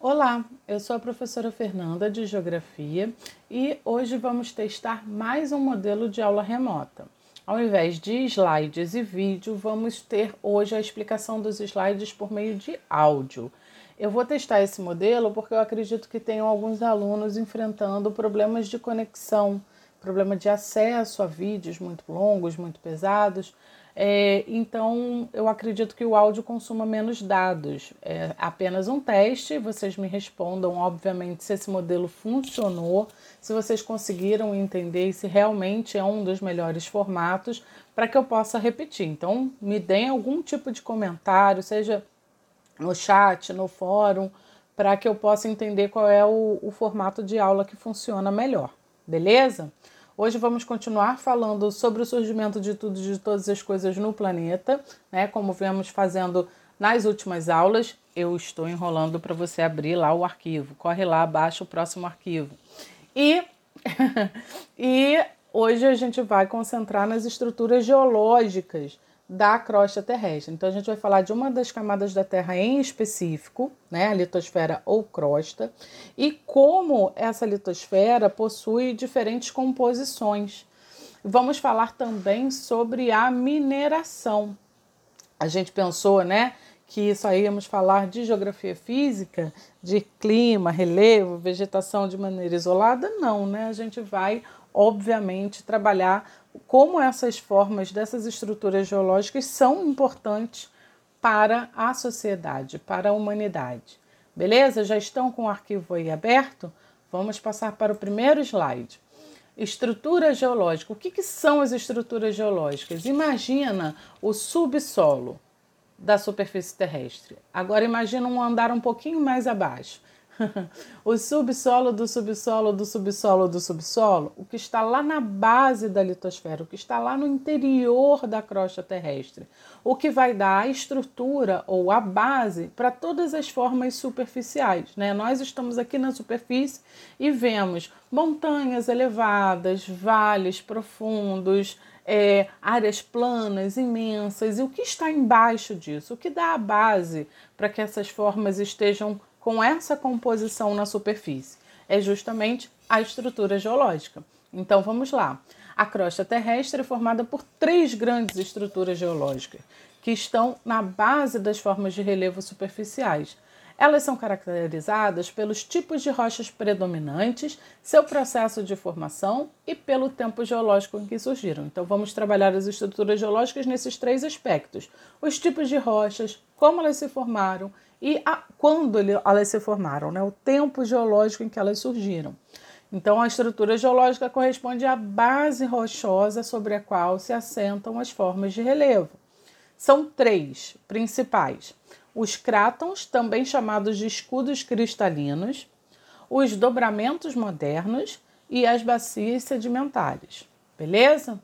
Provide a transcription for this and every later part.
Olá, eu sou a professora Fernanda de Geografia e hoje vamos testar mais um modelo de aula remota. Ao invés de slides e vídeo, vamos ter hoje a explicação dos slides por meio de áudio. Eu vou testar esse modelo porque eu acredito que tenham alguns alunos enfrentando problemas de conexão, problema de acesso a vídeos muito longos, muito pesados. É, então, eu acredito que o áudio consuma menos dados. É apenas um teste. Vocês me respondam, obviamente, se esse modelo funcionou, se vocês conseguiram entender e se realmente é um dos melhores formatos para que eu possa repetir. Então, me deem algum tipo de comentário, seja no chat, no fórum, para que eu possa entender qual é o, o formato de aula que funciona melhor. Beleza? Hoje vamos continuar falando sobre o surgimento de tudo, de todas as coisas no planeta, né? Como vemos fazendo nas últimas aulas. Eu estou enrolando para você abrir lá o arquivo. Corre lá, baixa o próximo arquivo. E, e hoje a gente vai concentrar nas estruturas geológicas da crosta terrestre. Então a gente vai falar de uma das camadas da Terra em específico, né, a litosfera ou crosta, e como essa litosfera possui diferentes composições. Vamos falar também sobre a mineração. A gente pensou, né, que só íamos falar de geografia física, de clima, relevo, vegetação de maneira isolada, não, né? A gente vai, obviamente, trabalhar como essas formas dessas estruturas geológicas são importantes para a sociedade, para a humanidade. Beleza? Já estão com o arquivo aí aberto? Vamos passar para o primeiro slide. Estrutura geológica. O que, que são as estruturas geológicas? Imagina o subsolo da superfície terrestre. Agora imagina um andar um pouquinho mais abaixo. o subsolo do subsolo do subsolo do subsolo, o que está lá na base da litosfera, o que está lá no interior da crosta terrestre, o que vai dar a estrutura ou a base para todas as formas superficiais. Né? Nós estamos aqui na superfície e vemos montanhas elevadas, vales profundos, é, áreas planas, imensas, e o que está embaixo disso, o que dá a base para que essas formas estejam com essa composição na superfície? É justamente a estrutura geológica. Então vamos lá. A crosta terrestre é formada por três grandes estruturas geológicas que estão na base das formas de relevo superficiais. Elas são caracterizadas pelos tipos de rochas predominantes, seu processo de formação e pelo tempo geológico em que surgiram. Então, vamos trabalhar as estruturas geológicas nesses três aspectos: os tipos de rochas, como elas se formaram e a, quando elas se formaram, né? o tempo geológico em que elas surgiram. Então, a estrutura geológica corresponde à base rochosa sobre a qual se assentam as formas de relevo. São três principais: os crátons, também chamados de escudos cristalinos, os dobramentos modernos e as bacias sedimentares. Beleza?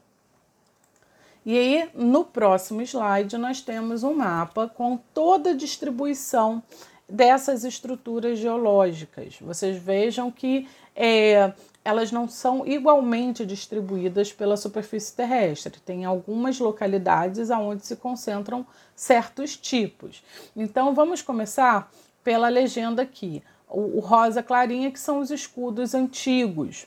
E aí, no próximo slide, nós temos um mapa com toda a distribuição dessas estruturas geológicas. Vocês vejam que é, elas não são igualmente distribuídas pela superfície terrestre. Tem algumas localidades onde se concentram certos tipos. Então, vamos começar pela legenda aqui. O, o rosa clarinha, que são os escudos antigos.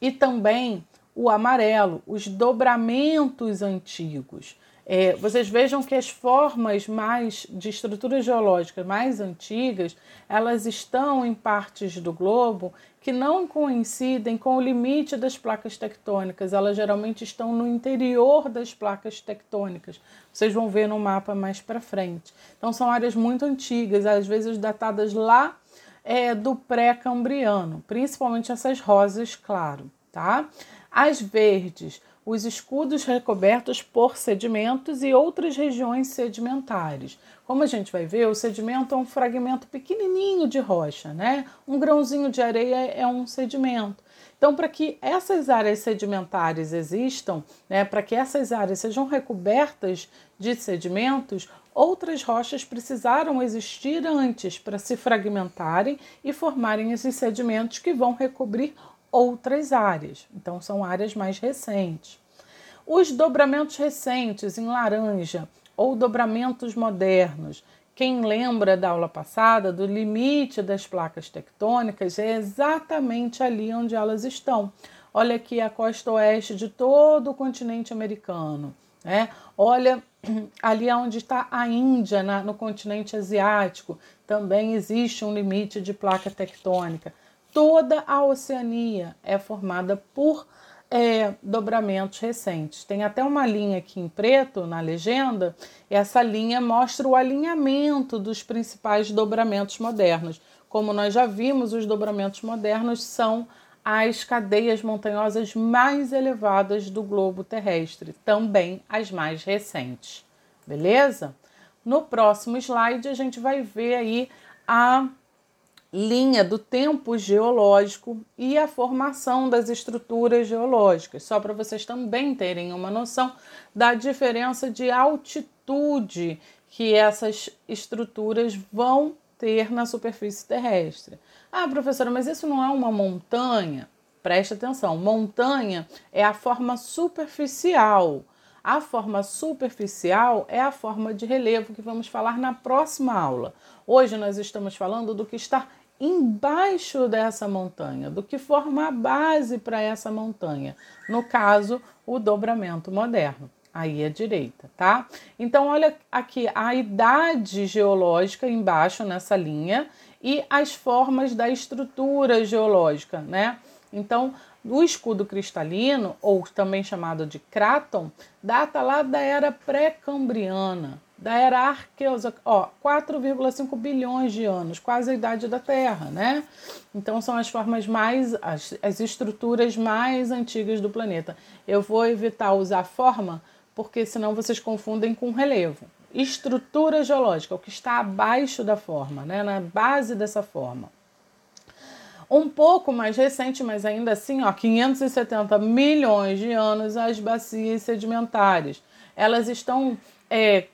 E também o amarelo, os dobramentos antigos. É, vocês vejam que as formas mais de estruturas geológicas mais antigas, elas estão em partes do globo que não coincidem com o limite das placas tectônicas. Elas geralmente estão no interior das placas tectônicas. Vocês vão ver no mapa mais para frente. Então são áreas muito antigas, às vezes datadas lá é, do pré-cambriano, principalmente essas rosas, claro, tá? As verdes, os escudos recobertos por sedimentos e outras regiões sedimentares. Como a gente vai ver, o sedimento é um fragmento pequenininho de rocha, né? Um grãozinho de areia é um sedimento. Então, para que essas áreas sedimentares existam, né, para que essas áreas sejam recobertas de sedimentos, outras rochas precisaram existir antes para se fragmentarem e formarem esses sedimentos que vão recobrir outras áreas. Então, são áreas mais recentes. Os dobramentos recentes em laranja ou dobramentos modernos, quem lembra da aula passada do limite das placas tectônicas, é exatamente ali onde elas estão. Olha aqui a costa oeste de todo o continente americano. Né? Olha ali onde está a Índia, na, no continente asiático, também existe um limite de placa tectônica. Toda a Oceania é formada por é, dobramentos recentes. Tem até uma linha aqui em preto na legenda, essa linha mostra o alinhamento dos principais dobramentos modernos. Como nós já vimos, os dobramentos modernos são as cadeias montanhosas mais elevadas do globo terrestre, também as mais recentes. Beleza? No próximo slide a gente vai ver aí a linha do tempo geológico e a formação das estruturas geológicas, só para vocês também terem uma noção da diferença de altitude que essas estruturas vão ter na superfície terrestre. Ah, professora, mas isso não é uma montanha? Preste atenção, montanha é a forma superficial. A forma superficial é a forma de relevo que vamos falar na próxima aula. Hoje nós estamos falando do que está embaixo dessa montanha, do que forma a base para essa montanha. No caso, o dobramento moderno. Aí à direita, tá? Então, olha aqui a idade geológica embaixo nessa linha e as formas da estrutura geológica, né? Então, o escudo cristalino, ou também chamado de cráton, data lá da era pré-cambriana, da era arqueosa, ó, 4,5 bilhões de anos, quase a idade da Terra, né? Então são as formas mais, as, as estruturas mais antigas do planeta. Eu vou evitar usar forma, porque senão vocês confundem com relevo. Estrutura geológica, o que está abaixo da forma, né? Na base dessa forma. Um pouco mais recente, mas ainda assim, ó, 570 milhões de anos, as bacias sedimentares. Elas estão é,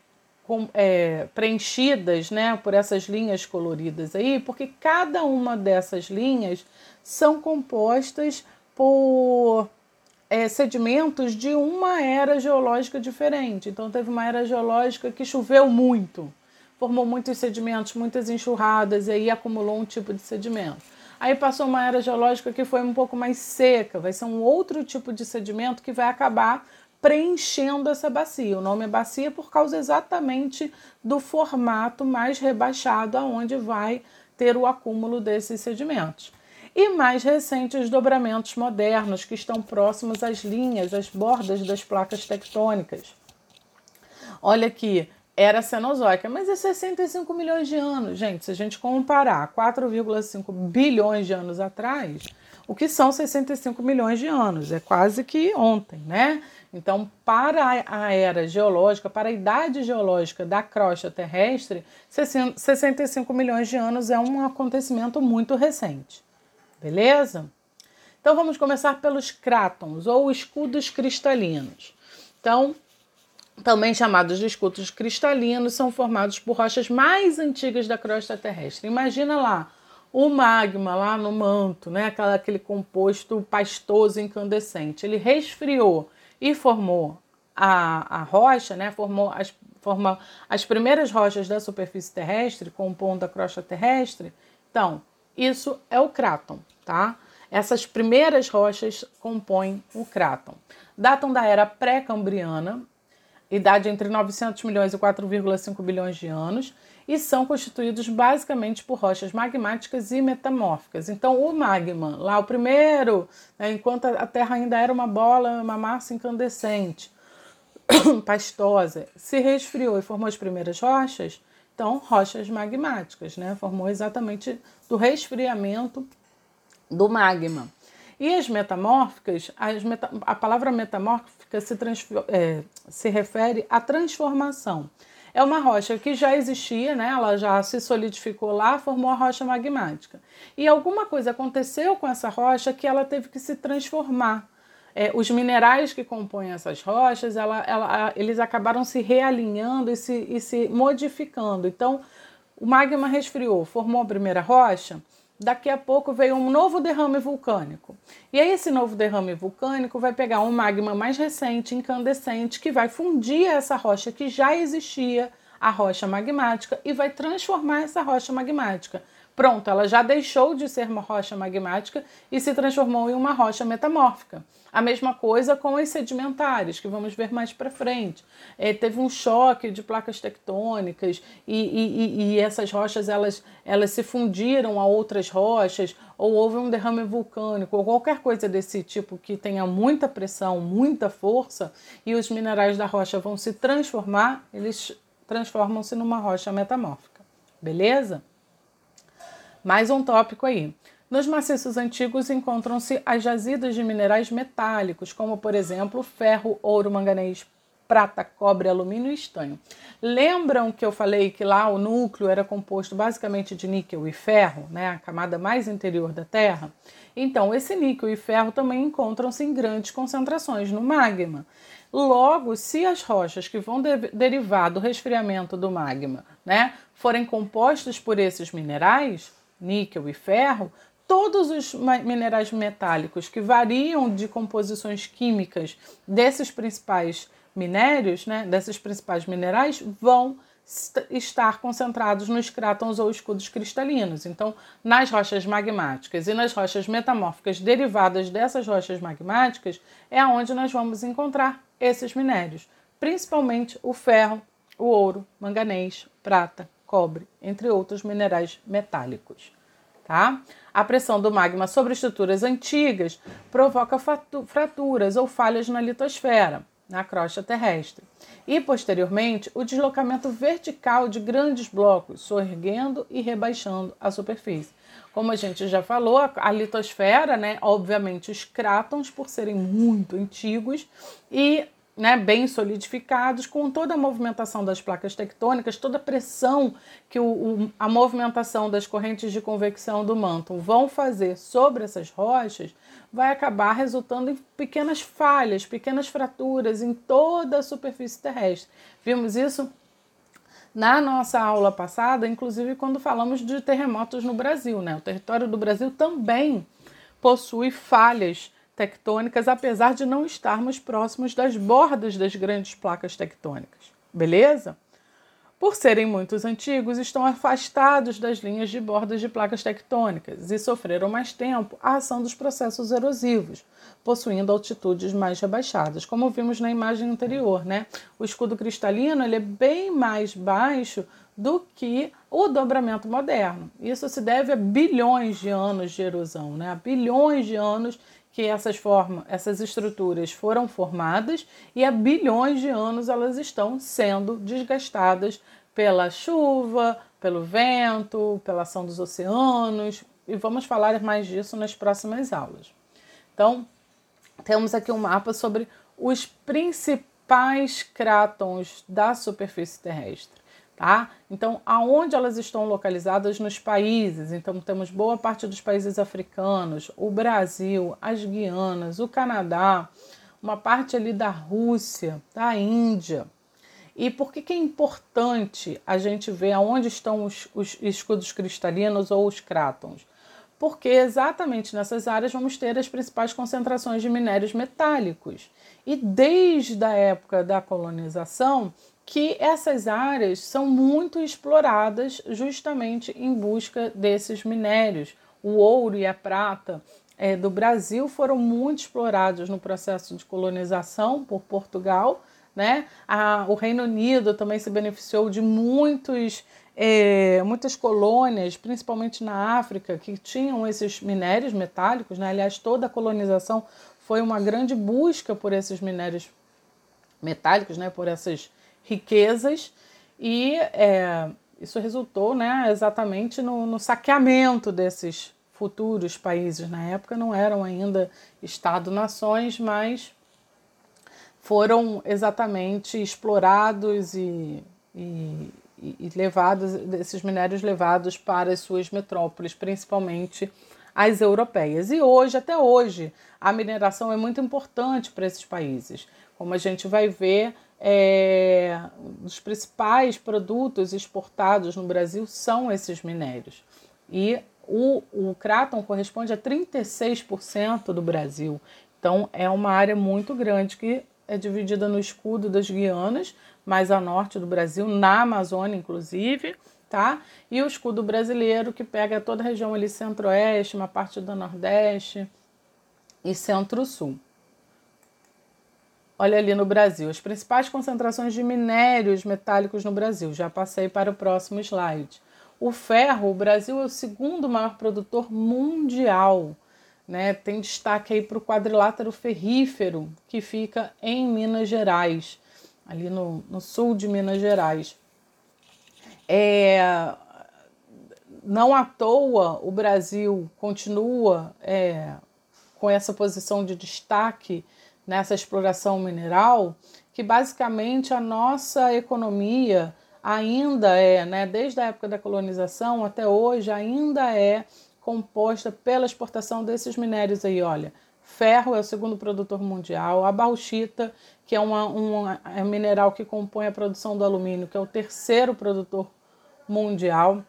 com, é, preenchidas né, por essas linhas coloridas aí, porque cada uma dessas linhas são compostas por é, sedimentos de uma era geológica diferente. Então, teve uma era geológica que choveu muito, formou muitos sedimentos, muitas enxurradas, e aí acumulou um tipo de sedimento. Aí passou uma era geológica que foi um pouco mais seca, vai ser um outro tipo de sedimento que vai acabar preenchendo essa bacia. O nome é bacia por causa exatamente do formato mais rebaixado aonde vai ter o acúmulo desses sedimentos. E mais recentes dobramentos modernos que estão próximos às linhas, às bordas das placas tectônicas. Olha aqui, era cenozoica, mas é 65 milhões de anos. Gente, se a gente comparar 4,5 bilhões de anos atrás, o que são 65 milhões de anos? É quase que ontem, né? Então, para a era geológica, para a idade geológica da crosta terrestre, 65 milhões de anos é um acontecimento muito recente. Beleza? Então, vamos começar pelos crátons ou escudos cristalinos. Então, também chamados de escudos cristalinos, são formados por rochas mais antigas da crosta terrestre. Imagina lá o magma lá no manto, né? Aquela, aquele composto pastoso incandescente. Ele resfriou e formou a, a rocha, né? Formou as, forma as primeiras rochas da superfície terrestre, compondo a crosta terrestre. Então, isso é o cráton, tá? Essas primeiras rochas compõem o cráton. Datam da era pré-cambriana, idade entre 900 milhões e 4,5 bilhões de anos, e são constituídos basicamente por rochas magmáticas e metamórficas. Então, o magma, lá o primeiro, né, enquanto a Terra ainda era uma bola, uma massa incandescente, pastosa, se resfriou e formou as primeiras rochas, então rochas magmáticas, né? Formou exatamente do resfriamento do magma. E as metamórficas, as meta, a palavra metamórfica se, é, se refere à transformação. É uma rocha que já existia, né? ela já se solidificou lá, formou a rocha magmática. E alguma coisa aconteceu com essa rocha que ela teve que se transformar. É, os minerais que compõem essas rochas, ela, ela, eles acabaram se realinhando e se, e se modificando. Então, o magma resfriou, formou a primeira rocha, daqui a pouco veio um novo derrame vulcânico. E aí esse novo derrame vulcânico vai pegar um magma mais recente, incandescente, que vai fundir essa rocha que já existia a rocha magmática e vai transformar essa rocha magmática. Pronto, ela já deixou de ser uma rocha magmática e se transformou em uma rocha metamórfica. A mesma coisa com as sedimentares, que vamos ver mais para frente. É, teve um choque de placas tectônicas e, e, e, essas rochas elas, elas se fundiram a outras rochas, ou houve um derrame vulcânico, ou qualquer coisa desse tipo que tenha muita pressão, muita força, e os minerais da rocha vão se transformar, eles transformam-se numa rocha metamórfica. Beleza? Mais um tópico aí. Nos maciços antigos encontram-se as jazidas de minerais metálicos, como por exemplo ferro, ouro, manganês, prata, cobre, alumínio e estanho. Lembram que eu falei que lá o núcleo era composto basicamente de níquel e ferro, né, a camada mais interior da Terra? Então, esse níquel e ferro também encontram-se em grandes concentrações no magma. Logo, se as rochas que vão de derivar do resfriamento do magma né, forem compostas por esses minerais, níquel e ferro, todos os minerais metálicos que variam de composições químicas desses principais minérios, né, desses principais minerais, vão estar concentrados nos crátons ou escudos cristalinos. Então, nas rochas magmáticas e nas rochas metamórficas derivadas dessas rochas magmáticas, é onde nós vamos encontrar esses minérios, principalmente o ferro, o ouro, manganês, prata, cobre, entre outros minerais metálicos. Tá? A pressão do magma sobre estruturas antigas provoca fraturas ou falhas na litosfera, na crosta terrestre, e posteriormente o deslocamento vertical de grandes blocos, soerguendo e rebaixando a superfície. Como a gente já falou, a litosfera, né, obviamente os crátons, por serem muito antigos, e né, bem solidificados, com toda a movimentação das placas tectônicas, toda a pressão que o, o, a movimentação das correntes de convecção do manto vão fazer sobre essas rochas, vai acabar resultando em pequenas falhas, pequenas fraturas em toda a superfície terrestre. Vimos isso na nossa aula passada, inclusive quando falamos de terremotos no Brasil. Né? O território do Brasil também possui falhas tectônicas, apesar de não estarmos próximos das bordas das grandes placas tectônicas. Beleza? Por serem muitos antigos, estão afastados das linhas de bordas de placas tectônicas e sofreram mais tempo a ação dos processos erosivos, possuindo altitudes mais rebaixadas, como vimos na imagem anterior, né? O escudo cristalino ele é bem mais baixo do que o dobramento moderno. Isso se deve a bilhões de anos de erosão, né? A bilhões de anos que essas formas, essas estruturas foram formadas e há bilhões de anos elas estão sendo desgastadas pela chuva, pelo vento, pela ação dos oceanos, e vamos falar mais disso nas próximas aulas. Então, temos aqui um mapa sobre os principais crátons da superfície terrestre tá? Então, aonde elas estão localizadas nos países? Então, temos boa parte dos países africanos, o Brasil, as Guianas, o Canadá, uma parte ali da Rússia, da Índia. E por que, que é importante a gente ver aonde estão os, os escudos cristalinos ou os crátons? Porque exatamente nessas áreas vamos ter as principais concentrações de minérios metálicos. E desde a época da colonização, que essas áreas são muito exploradas justamente em busca desses minérios. O ouro e a prata é, do Brasil foram muito explorados no processo de colonização por Portugal. Né? A, o Reino Unido também se beneficiou de muitos, é, muitas colônias, principalmente na África, que tinham esses minérios metálicos. Né? Aliás, toda a colonização foi uma grande busca por esses minérios metálicos, né? por essas riquezas e é, isso resultou né, exatamente no, no saqueamento desses futuros países. Na época não eram ainda Estado-nações, mas foram exatamente explorados e, e, e, levados, esses minérios levados para as suas metrópoles, principalmente as europeias. E hoje, até hoje, a mineração é muito importante para esses países. Como a gente vai ver, é, os principais produtos exportados no Brasil são esses minérios. E o, o Craton corresponde a 36% do Brasil. Então, é uma área muito grande que é dividida no escudo das Guianas, mais a norte do Brasil, na Amazônia, inclusive, tá? E o escudo brasileiro, que pega toda a região ali centro-oeste, uma parte do nordeste e centro-sul. Olha ali no Brasil, as principais concentrações de minérios metálicos no Brasil. Já passei para o próximo slide. O ferro, o Brasil é o segundo maior produtor mundial. Né? Tem destaque aí para o quadrilátero ferrífero, que fica em Minas Gerais, ali no, no sul de Minas Gerais. É, não à toa o Brasil continua é, com essa posição de destaque nessa exploração mineral, que basicamente a nossa economia ainda é, né, desde a época da colonização até hoje, ainda é composta pela exportação desses minérios aí, olha. Ferro é o segundo produtor mundial, a bauxita, que é uma, um é mineral que compõe a produção do alumínio, que é o terceiro produtor mundial,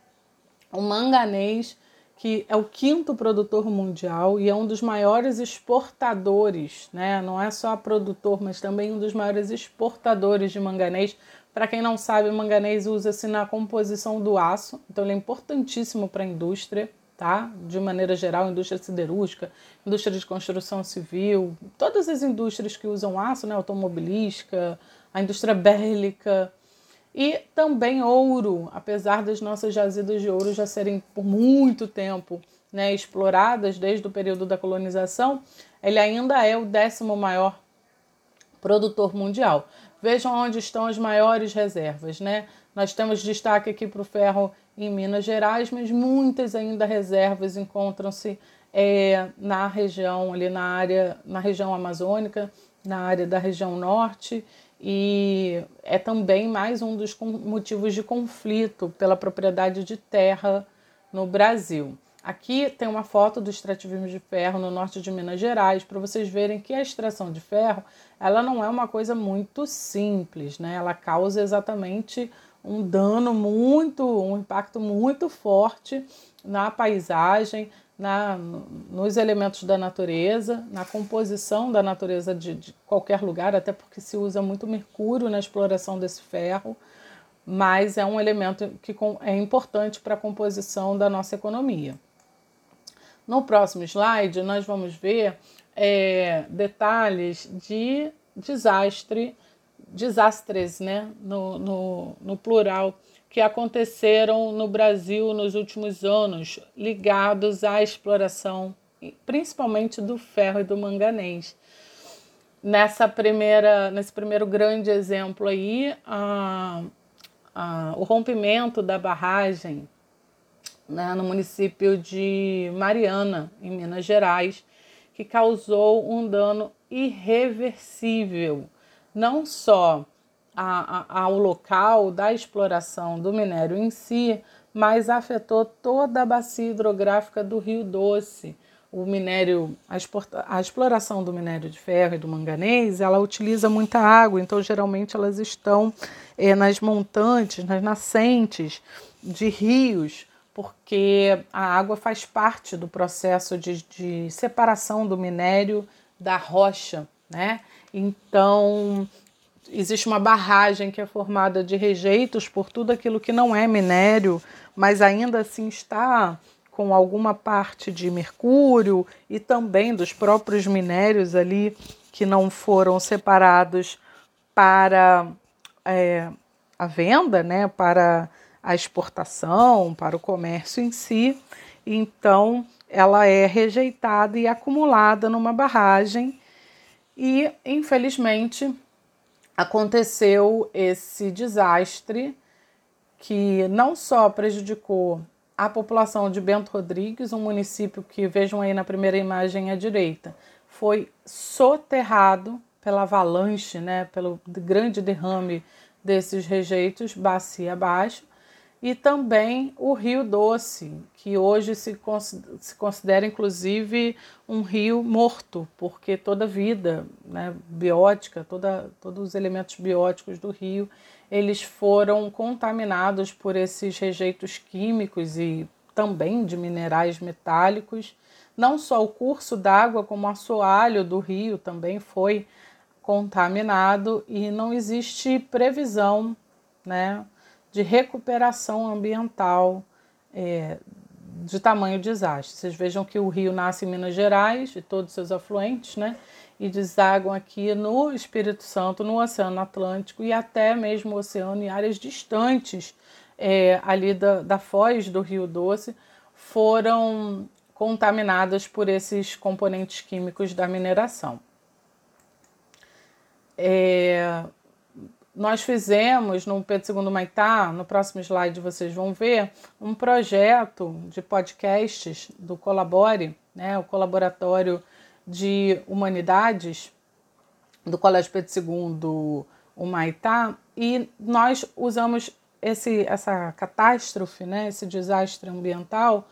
o manganês, que é o quinto produtor mundial e é um dos maiores exportadores, né? Não é só produtor, mas também um dos maiores exportadores de manganês. Para quem não sabe, o manganês usa-se na composição do aço, então ele é importantíssimo para a indústria, tá? De maneira geral, indústria siderúrgica, indústria de construção civil, todas as indústrias que usam aço, né? Automobilística, a indústria bélica, e também ouro, apesar das nossas jazidas de ouro já serem por muito tempo né, exploradas desde o período da colonização, ele ainda é o décimo maior produtor mundial. Vejam onde estão as maiores reservas, né? Nós temos destaque aqui para o ferro em Minas Gerais, mas muitas ainda reservas encontram-se é, na região ali na área, na região amazônica, na área da região norte e é também mais um dos motivos de conflito pela propriedade de terra no Brasil. Aqui tem uma foto do extrativismo de ferro no norte de Minas Gerais, para vocês verem que a extração de ferro ela não é uma coisa muito simples, né? Ela causa exatamente um dano muito, um impacto muito forte na paisagem, na, nos elementos da natureza, na composição da natureza de, de, qualquer lugar, até porque se usa muito mercúrio na exploração desse ferro, mas é um elemento que é importante para a composição da nossa economia. No próximo slide, nós vamos ver é, detalhes de desastre, desastres, né, no, no, no plural que aconteceram no Brasil nos últimos anos, ligados à exploração, principalmente do ferro e do manganês. Nessa primeira, nesse primeiro grande exemplo aí, a, a, o rompimento da barragem né, no município de Mariana, em Minas Gerais, que causou um dano irreversível, não só a, a, ao local da exploração do minério em si, mas afetou toda a bacia hidrográfica do Rio Doce. O minério, a, exporta, a exploração do minério de ferro e do manganês, ela utiliza muita água, então geralmente elas estão é, nas montantes, nas nascentes de rios, porque a água faz parte do processo de, de separação do minério da rocha, né? Então, existe uma barragem que é formada de rejeitos por tudo aquilo que não é minério, mas ainda assim está com alguma parte de mercúrio e também dos próprios minérios ali que não foram separados para é, a venda, né, para a exportação, para o comércio em si. Então, ela é rejeitada e acumulada numa barragem e, infelizmente, aconteceu esse desastre que não só prejudicou a população de Bento Rodrigues, um município que vejam aí na primeira imagem à direita, foi soterrado pela avalanche, né, pelo grande derrame desses rejeitos bacia abaixo, e também o Rio Doce, que hoje se, considera inclusive um rio morto, porque toda a vida né, biótica, toda, todos os elementos bióticos do rio, eles foram contaminados por esses rejeitos químicos e também de minerais metálicos. Não só o curso d'água, como o assoalho do rio também foi contaminado e não existe previsão né, de recuperação ambiental é, de tamanho desastre. Vocês vejam que o rio nasce em Minas Gerais e todos seus afluentes, né? E desaguam aqui no Espírito Santo, no Oceano Atlântico e até mesmo o oceano em áreas distantes é, ali da, da foz do Rio Doce foram contaminadas por esses componentes químicos da mineração. É, nós fizemos no Pedro II Maitá, no próximo slide vocês vão ver, um projeto de podcasts do Colabore, né, o Colaboratório de Humanidades do Colégio Pedro II, o Maitá, e nós usamos esse, essa catástrofe, né, esse desastre ambiental,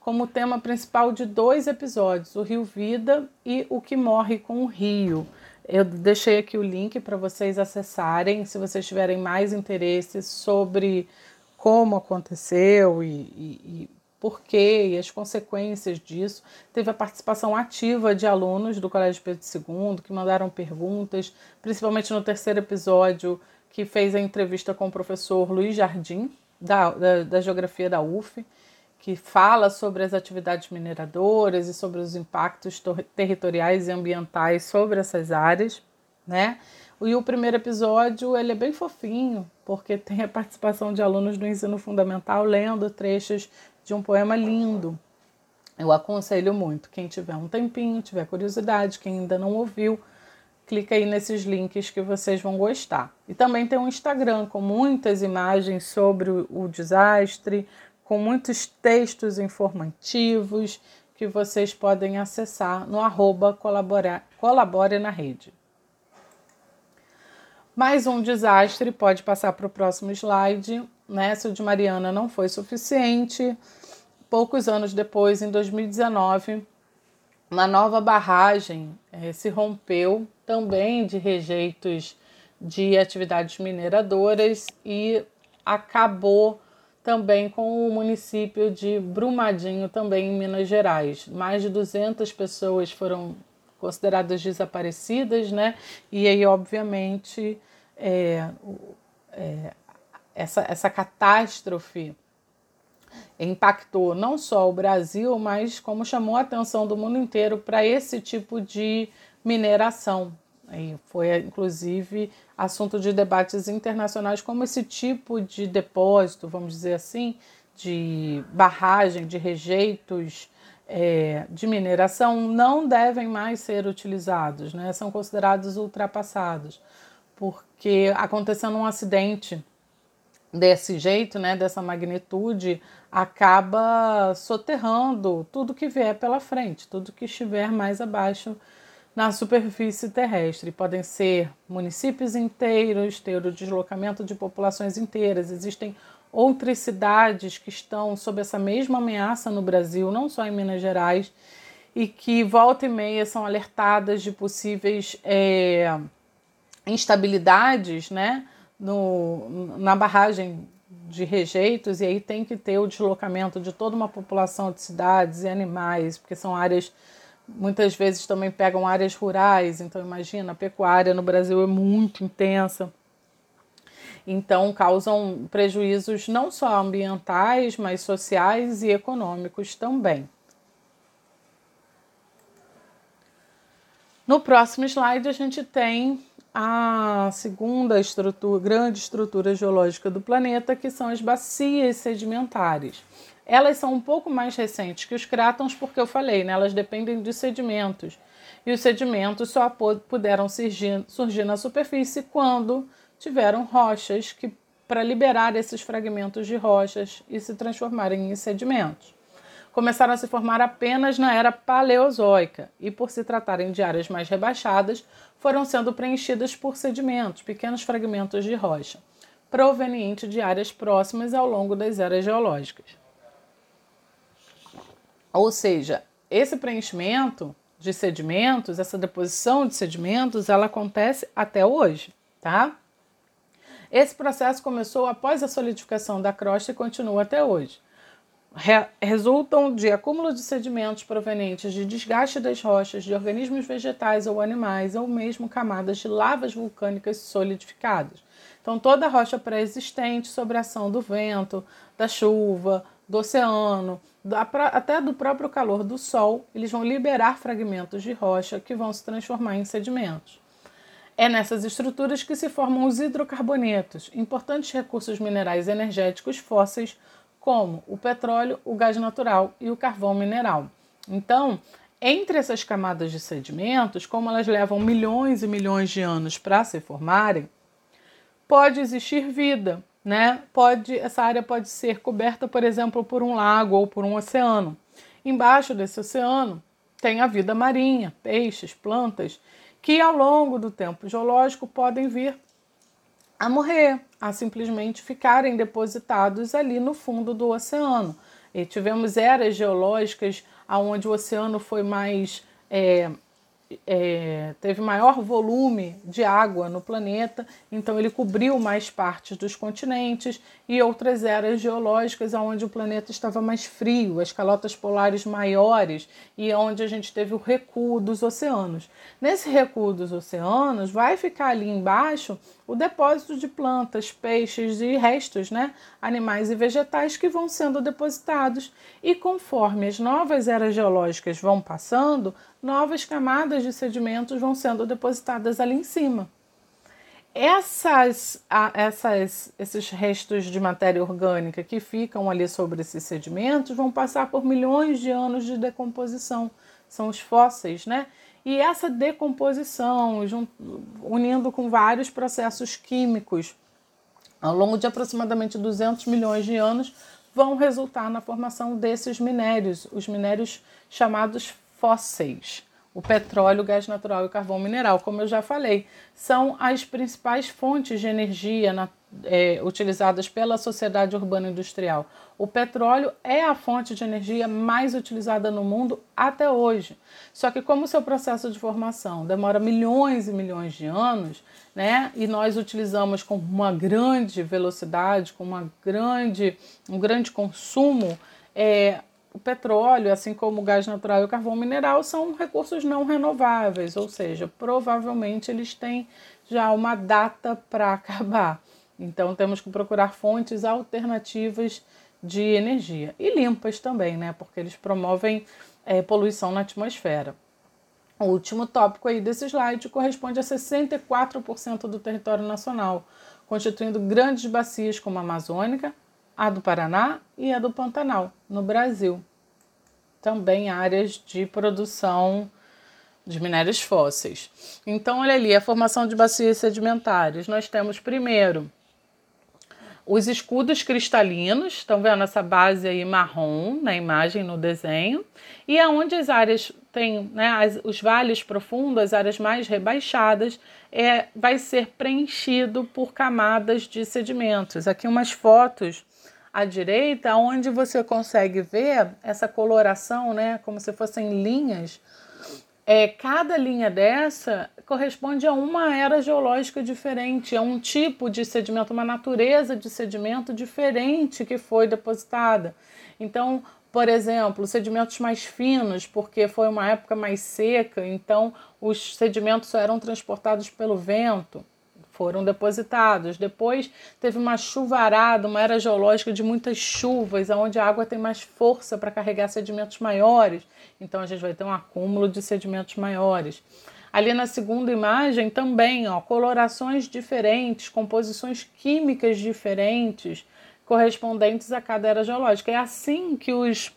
como tema principal de dois episódios, o Rio Vida e o que morre com o Rio. Eu deixei aqui o link para vocês acessarem, se vocês tiverem mais interesse sobre como aconteceu e, e, e por quê e as consequências disso. Teve a participação ativa de alunos do Colégio Pedro II que mandaram perguntas, principalmente no terceiro episódio, que fez a entrevista com o professor Luiz Jardim, da, da, da Geografia da UF que fala sobre as atividades mineradoras e sobre os impactos territoriais e ambientais sobre essas áreas, né? E o primeiro episódio ele é bem fofinho, porque tem a participação de alunos do ensino fundamental lendo trechos de um poema lindo. Eu aconselho muito, quem tiver um tempinho, tiver curiosidade, quem ainda não ouviu, clica aí nesses links que vocês vão gostar. E também tem um Instagram com muitas imagens sobre o desastre, com muitos textos informativos que vocês podem acessar no arroba colabore na rede. Mais um desastre, pode passar para o próximo slide. Né? Se o de Mariana não foi suficiente, poucos anos depois, em 2019, uma nova barragem eh, se rompeu também de rejeitos de atividades mineradoras e acabou também com o município de Brumadinho, também em Minas Gerais. Mais de 200 pessoas foram consideradas desaparecidas, né? E aí, obviamente, é, é, essa, essa catástrofe impactou não só o Brasil, mas como chamou a atenção do mundo inteiro para esse tipo de mineração, e foi, inclusive, assunto de debates internacionais como esse tipo de depósito, vamos dizer assim, de barragem, de rejeitos é, de mineração não devem mais ser utilizados, né? são considerados ultrapassados, porque acontecendo um acidente desse jeito, né, dessa magnitude, acaba soterrando tudo que vier pela frente, tudo que estiver mais abaixo na superfície terrestre. Podem ser municípios inteiros, ter o deslocamento de populações inteiras. Existem outras cidades que estão sob essa mesma ameaça no Brasil, não só em Minas Gerais, e que volta e meia são alertadas de possíveis é, instabilidades né, no, na barragem de rejeitos, e aí tem que ter o deslocamento de toda uma população de cidades e animais, porque são áreas muitas vezes também pegam áreas rurais, então imagina, a pecuária no Brasil é muito intensa. Então causam prejuízos não só ambientais, mas sociais e econômicos também. No próximo slide a gente tem a segunda estrutura, grande estrutura geológica do planeta, que são as bacias sedimentares. Elas são um pouco mais recentes que os crátons, porque eu falei, né, elas dependem de sedimentos. E os sedimentos só puderam surgir, surgir na superfície quando tiveram rochas que para liberar esses fragmentos de rochas e se transformarem em sedimentos. Começaram a se formar apenas na era paleozoica e, por se tratarem de áreas mais rebaixadas, foram sendo preenchidas por sedimentos, pequenos fragmentos de rocha, provenientes de áreas próximas ao longo das eras geológicas. Ou seja, esse preenchimento de sedimentos, essa deposição de sedimentos, ela acontece até hoje, tá? Esse processo começou após a solidificação da crosta e continua até hoje. re resultam de acúmulo de sedimentos provenientes de desgaste das rochas, de organismos vegetais ou animais, ou mesmo camadas de lavas vulcânicas solidificadas. Então, toda rocha pré-existente sob a ação do vento, da chuva, do oceano, até do próprio calor do Sol, eles vão liberar fragmentos de rocha que vão se transformar em sedimentos. É nessas estruturas que se formam os hidrocarbonetos, importantes recursos minerais energéticos fósseis, como o petróleo, o gás natural e o carvão mineral. Então, entre essas camadas de sedimentos, como elas levam milhões e milhões de anos para se formarem, pode existir vida, né? Pode, essa área pode ser coberta, por exemplo, por um lago ou por um oceano. Embaixo desse oceano tem a vida marinha, peixes, plantas, que ao longo do tempo geológico podem vir a morrer, a simplesmente ficarem depositados ali no fundo do oceano. E tivemos eras geológicas onde o oceano foi mais é, é, teve maior volume de água no planeta, então ele cobriu mais partes dos continentes e outras eras geológicas onde o planeta estava mais frio, as calotas polares maiores e onde a gente teve o recuo dos oceanos. Nesse recuo dos oceanos, vai ficar ali embaixo o depósito de plantas, peixes e restos, né, animais e vegetais que vão sendo depositados. E conforme as novas eras geológicas vão passando, novas camadas de sedimentos vão sendo depositadas ali em cima. Essas, essas, esses restos de matéria orgânica que ficam ali sobre esses sedimentos vão passar por milhões de anos de decomposição. São os fósseis, né? E essa decomposição, unindo com vários processos químicos, ao longo de aproximadamente 200 milhões de anos, vão resultar na formação desses minérios, os minérios chamados fósseis. O petróleo, o gás natural e o carvão mineral, como eu já falei, são as principais fontes de energia na, é, utilizadas pela sociedade urbana industrial. O petróleo é a fonte de energia mais utilizada no mundo até hoje. Só que como o seu processo de formação demora milhões e milhões de anos, né, e nós utilizamos com uma grande velocidade, com uma grande, um grande consumo, é, o petróleo, assim como o gás natural e o carvão mineral, são recursos não renováveis, ou seja, provavelmente eles têm já uma data para acabar. Então temos que procurar fontes alternativas de energia e limpas também, né? Porque eles promovem é, poluição na atmosfera. O último tópico aí desse slide corresponde a 64% do território nacional, constituindo grandes bacias como a Amazônica, a do Paraná e a do Pantanal, no Brasil. Também áreas de produção de minérios fósseis. Então, olha ali, a formação de bacias sedimentares. Nós temos primeiro os escudos cristalinos, estão vendo essa base aí marrom na imagem, no desenho, e aonde as áreas têm, né, as, os vales profundos, as áreas mais rebaixadas, é, vai ser preenchido por camadas de sedimentos. Aqui umas fotos à direita, onde você consegue ver essa coloração, né, como se fossem linhas. É, cada linha dessa corresponde a uma era geológica diferente, a um tipo de sedimento, uma natureza de sedimento diferente que foi depositada. Então, por exemplo, sedimentos mais finos, porque foi uma época mais seca, então os sedimentos só eram transportados pelo vento foram depositados. Depois teve uma chuvarada, uma era geológica de muitas chuvas, onde a água tem mais força para carregar sedimentos maiores. Então a gente vai ter um acúmulo de sedimentos maiores. Ali na segunda imagem também, ó, colorações diferentes, composições químicas diferentes correspondentes a cada era geológica. É assim que os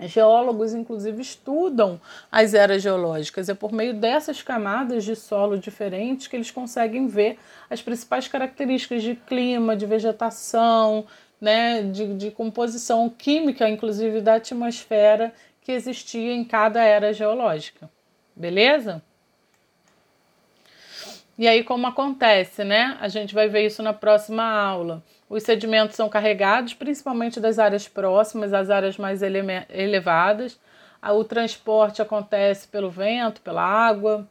Geólogos, inclusive, estudam as eras geológicas. É por meio dessas camadas de solo diferentes que eles conseguem ver as principais características de clima, de vegetação, né, de, de composição química, inclusive da atmosfera que existia em cada era geológica. Beleza? E aí, como acontece, né? A gente vai ver isso na próxima aula. Os sedimentos são carregados principalmente das áreas próximas, às áreas mais ele elevadas. O transporte acontece pelo vento, pela água,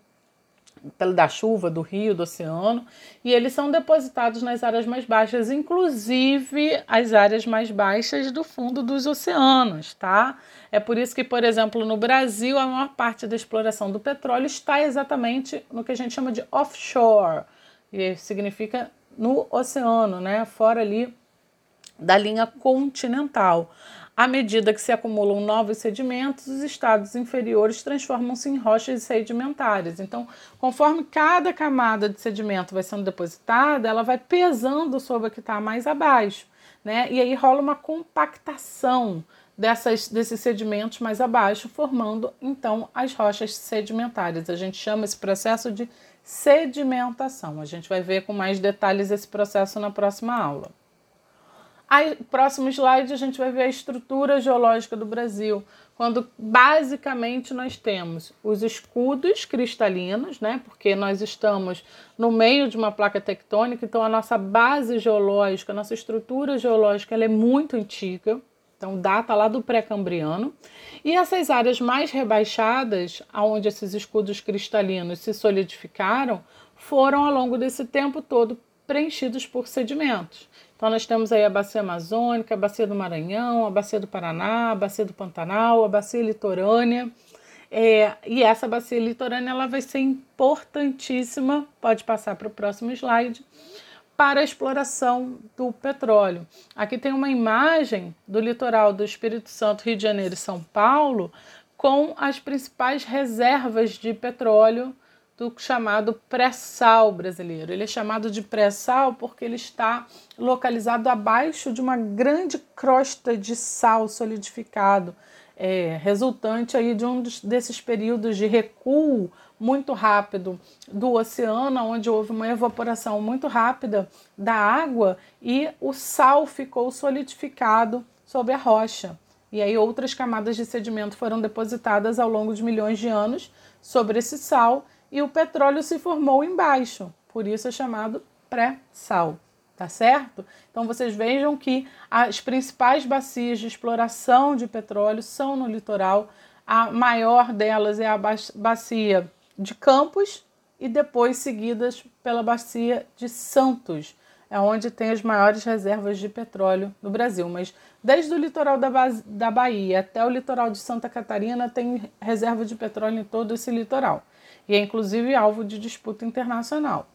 da chuva, do rio, do oceano, e eles são depositados nas áreas mais baixas, inclusive as áreas mais baixas do fundo dos oceanos, tá? É por isso que, por exemplo, no Brasil, a maior parte da exploração do petróleo está exatamente no que a gente chama de offshore, e significa no oceano, né? Fora ali da linha continental. À medida que se acumulam novos sedimentos, os estados inferiores transformam-se em rochas sedimentares. Então, conforme cada camada de sedimento vai sendo depositada, ela vai pesando sobre a que está mais abaixo, né? E aí rola uma compactação dessas, desses sedimentos mais abaixo, formando então as rochas sedimentares. A gente chama esse processo de sedimentação. A gente vai ver com mais detalhes esse processo na próxima aula. Aí, próximo slide, a gente vai ver a estrutura geológica do Brasil, quando basicamente nós temos os escudos cristalinos, né? Porque nós estamos no meio de uma placa tectônica, então a nossa base geológica, a nossa estrutura geológica, ela é muito antiga, então data lá do pré-cambriano. E essas áreas mais rebaixadas, aonde esses escudos cristalinos se solidificaram, foram ao longo desse tempo todo preenchidos por sedimentos. Então, nós temos aí a bacia amazônica, a bacia do Maranhão, a bacia do Paraná, a bacia do Pantanal, a bacia litorânea. É, e essa bacia litorânea ela vai ser importantíssima, pode passar para o próximo slide, para a exploração do petróleo. Aqui tem uma imagem do litoral do Espírito Santo, Rio de Janeiro e São Paulo, com as principais reservas de petróleo do chamado pré-sal brasileiro. Ele é chamado de pré-sal porque ele está localizado abaixo de uma grande crosta de sal solidificado, é, resultante aí de um desses períodos de recuo muito rápido do oceano, onde houve uma evaporação muito rápida da água e o sal ficou solidificado sobre a rocha. E aí outras camadas de sedimento foram depositadas ao longo de milhões de anos sobre esse sal e o petróleo se formou embaixo, por isso é chamado pré-sal, tá certo? Então vocês vejam que as principais bacias de exploração de petróleo são no litoral. A maior delas é a bacia de Campos e depois seguidas pela bacia de Santos, é onde tem as maiores reservas de petróleo no Brasil. Mas desde o litoral da, da Bahia até o litoral de Santa Catarina tem reserva de petróleo em todo esse litoral e é inclusive alvo de disputa internacional.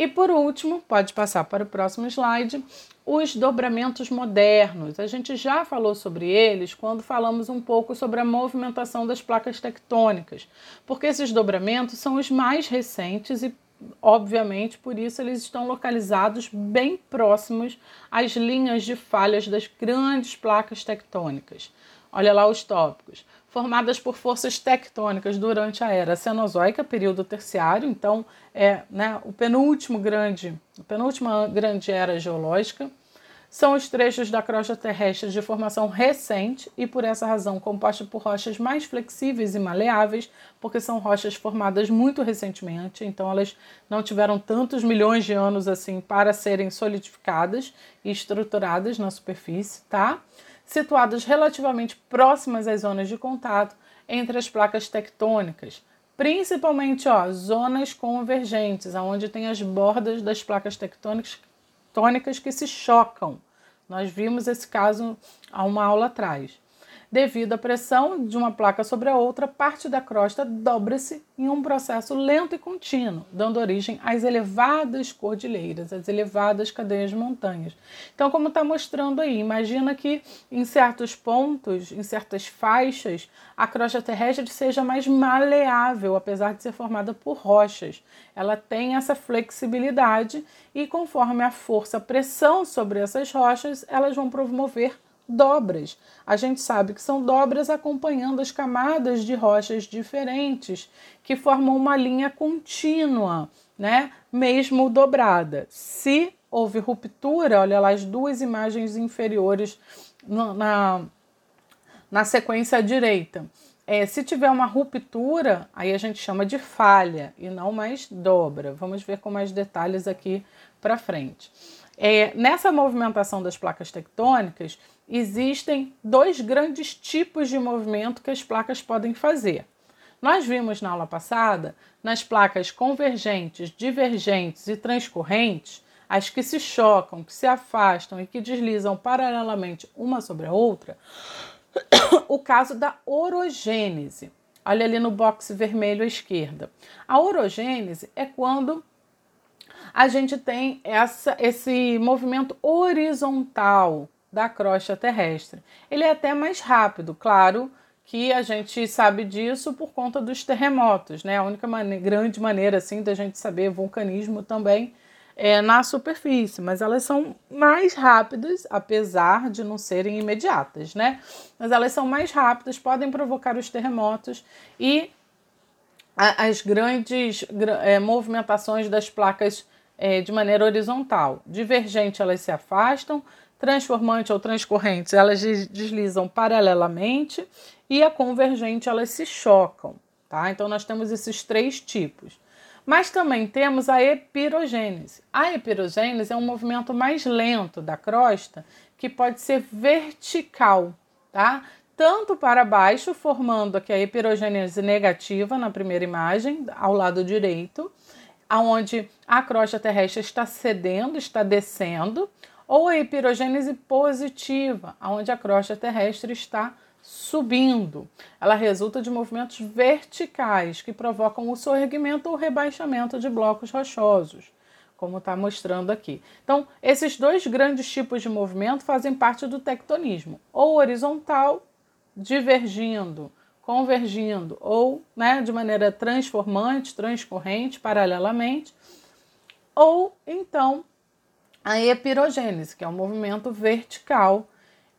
E por último, pode passar para o próximo slide, os dobramentos modernos. A gente já falou sobre eles quando falamos um pouco sobre a movimentação das placas tectônicas, porque esses dobramentos são os mais recentes e, obviamente, por isso eles estão localizados bem próximos às linhas de falhas das grandes placas tectônicas. Olha lá os tópicos formadas por forças tectônicas durante a era Cenozoica, período terciário, então é né, o penúltimo grande, a penúltima grande era geológica. São os trechos da crosta terrestre de formação recente e, por essa razão, composta por rochas mais flexíveis e maleáveis, porque são rochas formadas muito recentemente, então elas não tiveram tantos milhões de anos assim para serem solidificadas e estruturadas na superfície, tá? Situadas relativamente próximas às zonas de contato entre as placas tectônicas, principalmente ó, zonas convergentes, onde tem as bordas das placas tectônicas tônicas que se chocam. Nós vimos esse caso há uma aula atrás. Devido à pressão de uma placa sobre a outra, parte da crosta dobra-se em um processo lento e contínuo, dando origem às elevadas cordilheiras, às elevadas cadeias de montanhas. Então, como está mostrando aí, imagina que em certos pontos, em certas faixas, a crosta terrestre seja mais maleável, apesar de ser formada por rochas. Ela tem essa flexibilidade e, conforme a força, a pressão sobre essas rochas, elas vão promover dobras. A gente sabe que são dobras acompanhando as camadas de rochas diferentes que formam uma linha contínua, né? Mesmo dobrada. Se houve ruptura, olha lá as duas imagens inferiores na, na sequência direita. É, se tiver uma ruptura, aí a gente chama de falha e não mais dobra. Vamos ver com mais detalhes aqui para frente. É, nessa movimentação das placas tectônicas, existem dois grandes tipos de movimento que as placas podem fazer. Nós vimos na aula passada, nas placas convergentes, divergentes e transcorrentes, as que se chocam, que se afastam e que deslizam paralelamente uma sobre a outra, o caso da orogênese. Olha ali no box vermelho à esquerda. A orogênese é quando a gente tem essa, esse movimento horizontal da crosta terrestre. Ele é até mais rápido, claro que a gente sabe disso por conta dos terremotos, né? A única grande maneira assim da gente saber vulcanismo também é na superfície, mas elas são mais rápidas, apesar de não serem imediatas, né? Mas elas são mais rápidas, podem provocar os terremotos e as grandes é, movimentações das placas é, de maneira horizontal. Divergente, elas se afastam, transformante ou transcorrente, elas deslizam paralelamente e a convergente, elas se chocam, tá? Então nós temos esses três tipos. Mas também temos a epirogênese. A epirogênese é um movimento mais lento da crosta que pode ser vertical, tá? Tanto para baixo, formando aqui a epirogênese negativa na primeira imagem, ao lado direito, aonde a crosta terrestre está cedendo, está descendo, ou a epirogênese positiva, onde a crosta terrestre está subindo. Ela resulta de movimentos verticais que provocam o sorrimento ou rebaixamento de blocos rochosos, como está mostrando aqui. Então, esses dois grandes tipos de movimento fazem parte do tectonismo, ou horizontal, divergindo, convergindo ou né, de maneira transformante, transcorrente, paralelamente, ou então a epirogênese, que é um movimento vertical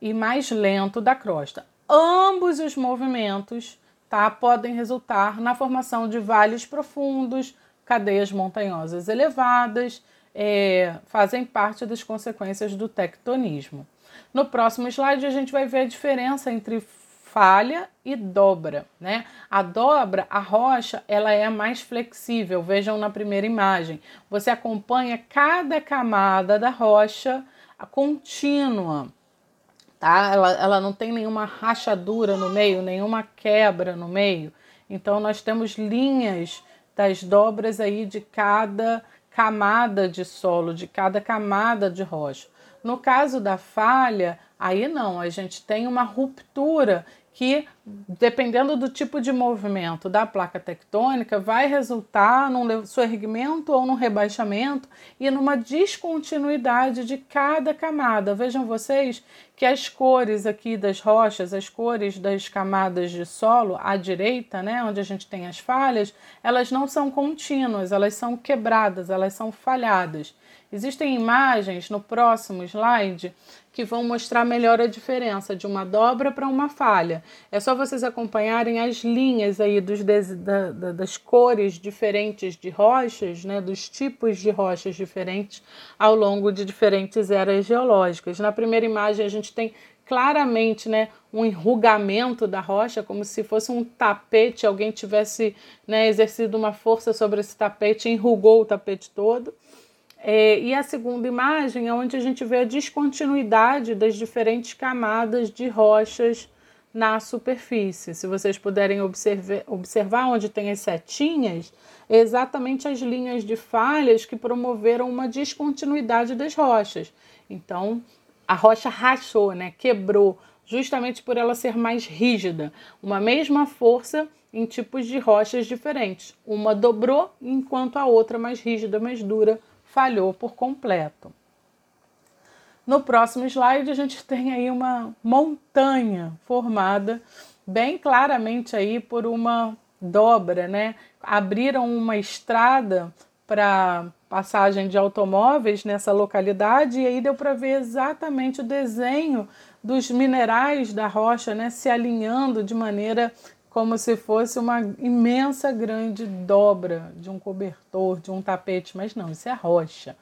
e mais lento da crosta. Ambos os movimentos tá, podem resultar na formação de vales profundos, cadeias montanhosas elevadas, é, fazem parte das consequências do tectonismo. No próximo slide, a gente vai ver a diferença entre falha e dobra, né? A dobra, a rocha, ela é mais flexível. Vejam na primeira imagem. Você acompanha cada camada da rocha contínua, tá? Ela, ela não tem nenhuma rachadura no meio, nenhuma quebra no meio. Então nós temos linhas das dobras aí de cada camada de solo, de cada camada de rocha. No caso da falha, aí não, a gente tem uma ruptura que, dependendo do tipo de movimento da placa tectônica, vai resultar num surgimento ou num rebaixamento e numa descontinuidade de cada camada. Vejam vocês que as cores aqui das rochas, as cores das camadas de solo à direita, né, onde a gente tem as falhas, elas não são contínuas, elas são quebradas, elas são falhadas. Existem imagens no próximo slide que vão mostrar melhor a diferença de uma dobra para uma falha. É só vocês acompanharem as linhas aí dos, da, da, das cores diferentes de rochas, né, dos tipos de rochas diferentes ao longo de diferentes eras geológicas. Na primeira imagem a gente tem claramente né, um enrugamento da rocha, como se fosse um tapete, alguém tivesse né, exercido uma força sobre esse tapete enrugou o tapete todo. É, e a segunda imagem é onde a gente vê a descontinuidade das diferentes camadas de rochas na superfície. Se vocês puderem observar, observar onde tem as setinhas, é exatamente as linhas de falhas que promoveram uma descontinuidade das rochas. Então, a rocha rachou, né? quebrou, justamente por ela ser mais rígida. Uma mesma força em tipos de rochas diferentes. Uma dobrou, enquanto a outra, mais rígida, mais dura, falhou por completo. No próximo slide, a gente tem aí uma montanha formada bem claramente aí por uma dobra, né? Abriram uma estrada para passagem de automóveis nessa localidade e aí deu para ver exatamente o desenho dos minerais da rocha, né, se alinhando de maneira como se fosse uma imensa grande dobra de um cobertor, de um tapete, mas não, isso é rocha.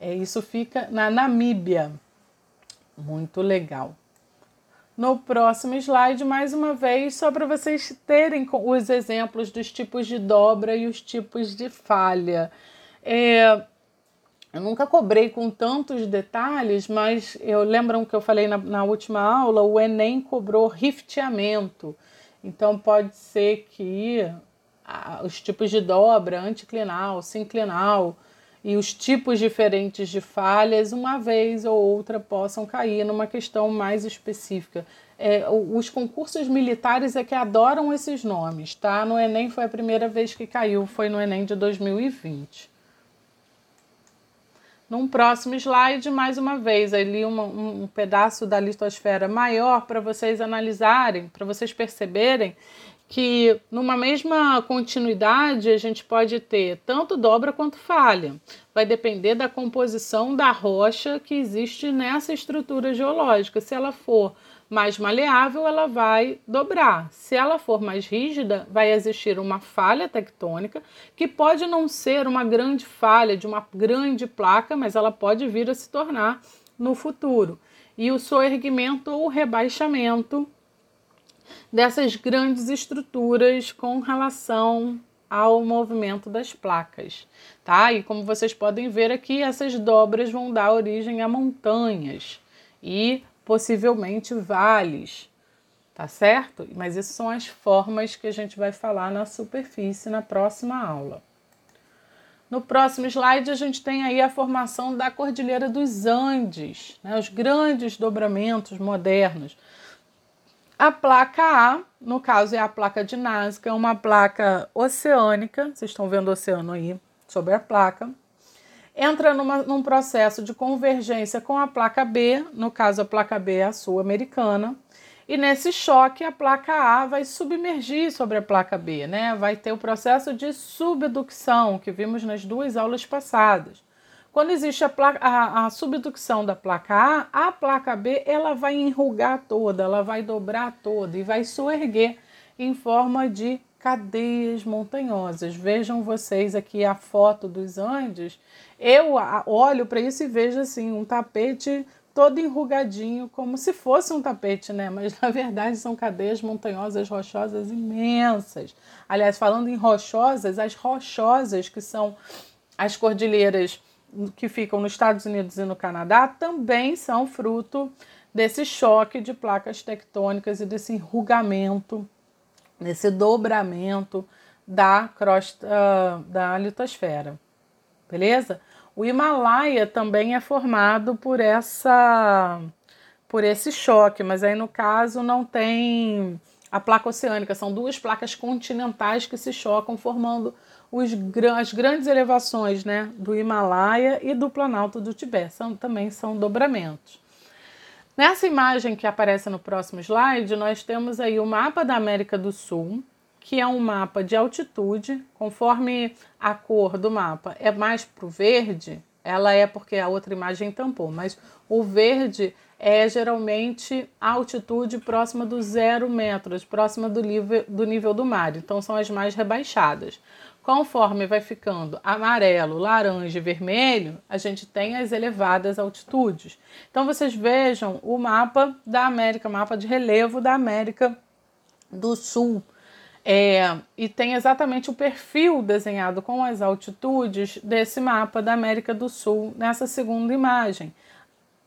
É, isso fica na Namíbia. Muito legal. No próximo slide, mais uma vez, só para vocês terem os exemplos dos tipos de dobra e os tipos de falha. É, eu nunca cobrei com tantos detalhes, mas eu lembram que eu falei na, na última aula, o Enem cobrou rifteamento. Então pode ser que os tipos de dobra, anticlinal, sinclinal e os tipos diferentes de falhas, uma vez ou outra, possam cair numa questão mais específica. É, os concursos militares é que adoram esses nomes, tá? No Enem foi a primeira vez que caiu, foi no Enem de 2020. Num próximo slide, mais uma vez, ali uma, um pedaço da litosfera maior para vocês analisarem, para vocês perceberem que numa mesma continuidade a gente pode ter tanto dobra quanto falha. Vai depender da composição da rocha que existe nessa estrutura geológica. Se ela for mais maleável, ela vai dobrar. Se ela for mais rígida, vai existir uma falha tectônica, que pode não ser uma grande falha de uma grande placa, mas ela pode vir a se tornar no futuro. E o soerguimento ou rebaixamento dessas grandes estruturas com relação ao movimento das placas, tá? E como vocês podem ver aqui, essas dobras vão dar origem a montanhas e possivelmente vales, tá certo? Mas isso são as formas que a gente vai falar na superfície na próxima aula. No próximo slide, a gente tem aí a formação da Cordilheira dos Andes, né? os grandes dobramentos modernos. A placa A, no caso, é a placa de Nazca, é uma placa oceânica, vocês estão vendo o oceano aí sobre a placa. Entra numa, num processo de convergência com a placa B, no caso, a placa B é a sul-americana. E nesse choque, a placa A vai submergir sobre a placa B, né? Vai ter o processo de subducção que vimos nas duas aulas passadas. Quando existe a, placa, a, a, subducção da placa A, a placa B ela vai enrugar toda, ela vai dobrar toda e vai soerguer em forma de cadeias montanhosas. Vejam vocês aqui a foto dos Andes. Eu olho para isso e vejo assim um tapete todo enrugadinho, como se fosse um tapete, né? Mas na verdade são cadeias montanhosas rochosas imensas. Aliás, falando em rochosas, as rochosas que são as cordilheiras que ficam nos Estados Unidos e no Canadá também são fruto desse choque de placas tectônicas e desse enrugamento, desse dobramento da crosta da litosfera. Beleza? O Himalaia também é formado por essa por esse choque, mas aí no caso não tem a placa oceânica, são duas placas continentais que se chocam formando os, as grandes elevações né, do Himalaia e do Planalto do Tibete. São, também são dobramentos. Nessa imagem que aparece no próximo slide, nós temos aí o mapa da América do Sul, que é um mapa de altitude. Conforme a cor do mapa é mais para o verde, ela é porque a outra imagem tampou, mas o verde é geralmente a altitude próxima do zero metros, próxima do nível, do nível do mar. Então são as mais rebaixadas. Conforme vai ficando amarelo, laranja e vermelho, a gente tem as elevadas altitudes. Então vocês vejam o mapa da América, mapa de relevo da América do Sul. É, e tem exatamente o perfil desenhado com as altitudes desse mapa da América do Sul nessa segunda imagem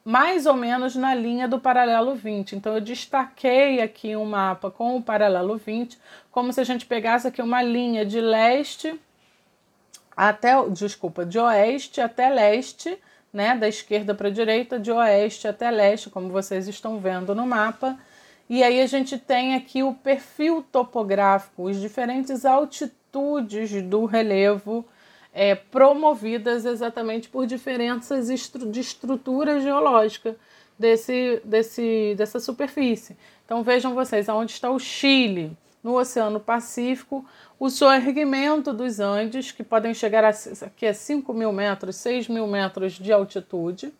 mais ou menos na linha do paralelo 20. Então eu destaquei aqui um mapa com o paralelo 20, como se a gente pegasse aqui uma linha de leste até, desculpa, de oeste até leste, né, da esquerda para a direita, de oeste até leste, como vocês estão vendo no mapa. E aí a gente tem aqui o perfil topográfico, os diferentes altitudes do relevo é, promovidas exatamente por diferenças estru de estrutura geológica desse, desse, dessa superfície. Então vejam vocês, aonde está o Chile, no Oceano Pacífico, o soerguimento dos Andes, que podem chegar a, aqui a 5 mil metros, 6 mil metros de altitude.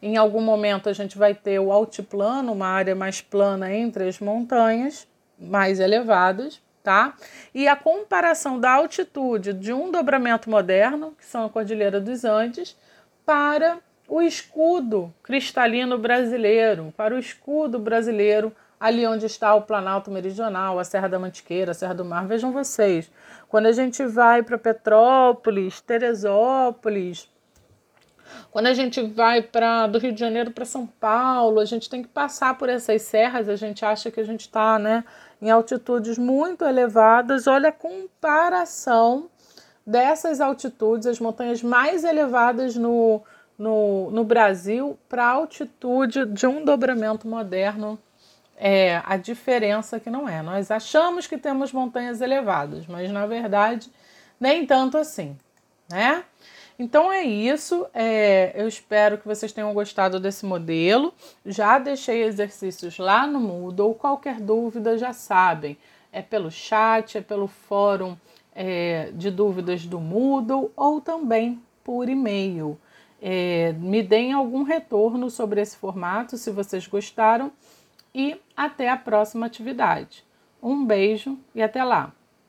Em algum momento a gente vai ter o altiplano, uma área mais plana entre as montanhas mais elevadas tá? E a comparação da altitude de um dobramento moderno, que são a Cordilheira dos Andes, para o escudo cristalino brasileiro, para o escudo brasileiro ali onde está o Planalto Meridional, a Serra da Mantiqueira, a Serra do Mar. Vejam vocês, quando a gente vai para Petrópolis, Teresópolis, Quando a gente vai para do Rio de Janeiro para São Paulo, a gente tem que passar por essas serras, a gente acha que a gente está né, em altitudes muito elevadas. Olha a comparação dessas altitudes, as montanhas mais elevadas no, no, no Brasil, para a altitude de um dobramento moderno. É a diferença que não é. Nós achamos que temos montanhas elevadas, mas na verdade nem tanto assim, né? Então é isso. É, eu espero que vocês tenham gostado desse modelo. Já deixei exercícios lá no Moodle. Qualquer dúvida já sabem. É pelo chat, é pelo fórum é, de dúvidas do Moodle ou também por e-mail. É, me deem algum retorno sobre esse formato se vocês gostaram e até a próxima atividade. Um beijo e até lá!